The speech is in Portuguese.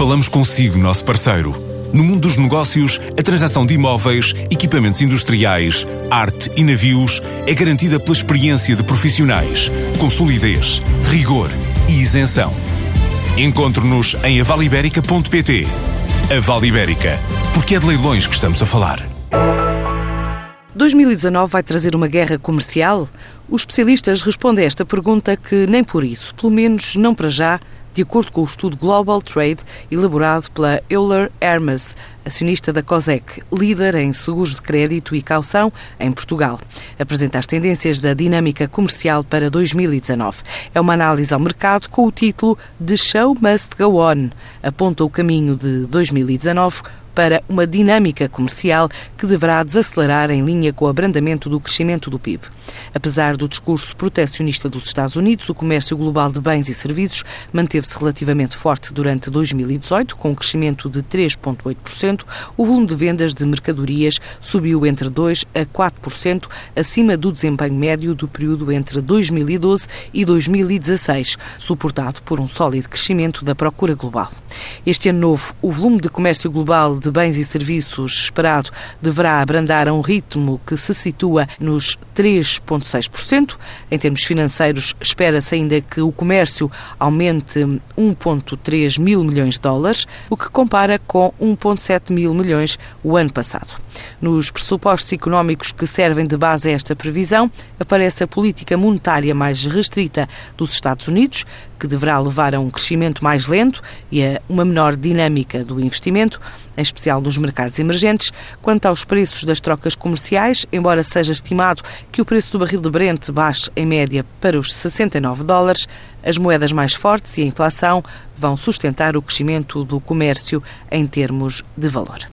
Falamos consigo, nosso parceiro. No mundo dos negócios, a transação de imóveis, equipamentos industriais, arte e navios é garantida pela experiência de profissionais, com solidez, rigor e isenção. Encontre-nos em avaliberica.pt. A Vale Ibérica, porque é de leilões que estamos a falar. 2019 vai trazer uma guerra comercial? Os especialistas respondem a esta pergunta que nem por isso, pelo menos não para já, de acordo com o estudo Global Trade elaborado pela Euler Hermes, acionista da COSEC, líder em seguros de crédito e caução em Portugal. Apresenta as tendências da dinâmica comercial para 2019. É uma análise ao mercado com o título The Show Must Go On. Aponta o caminho de 2019 para uma dinâmica comercial que deverá desacelerar em linha com o abrandamento do crescimento do PIB. Apesar do discurso protecionista dos Estados Unidos, o comércio global de bens e serviços manteve-se relativamente forte durante 2018, com um crescimento de 3,8%. O volume de vendas de mercadorias subiu entre 2% a 4%, acima do desempenho médio do período entre 2012 e 2016, suportado por um sólido crescimento da procura global. Este ano novo, o volume de comércio global de bens e serviços esperado deverá abrandar a um ritmo que se situa nos 3,6%. Em termos financeiros, espera-se ainda que o comércio aumente 1,3 mil milhões de dólares, o que compara com 1,7 mil milhões o ano passado. Nos pressupostos económicos que servem de base a esta previsão, aparece a política monetária mais restrita dos Estados Unidos, que deverá levar a um crescimento mais lento e a uma menor dinâmica do investimento, em especial nos mercados emergentes. Quanto aos preços das trocas comerciais, embora seja estimado que o preço do barril de Brent baixe em média para os 69 dólares, as moedas mais fortes e a inflação vão sustentar o crescimento do comércio em termos de valor.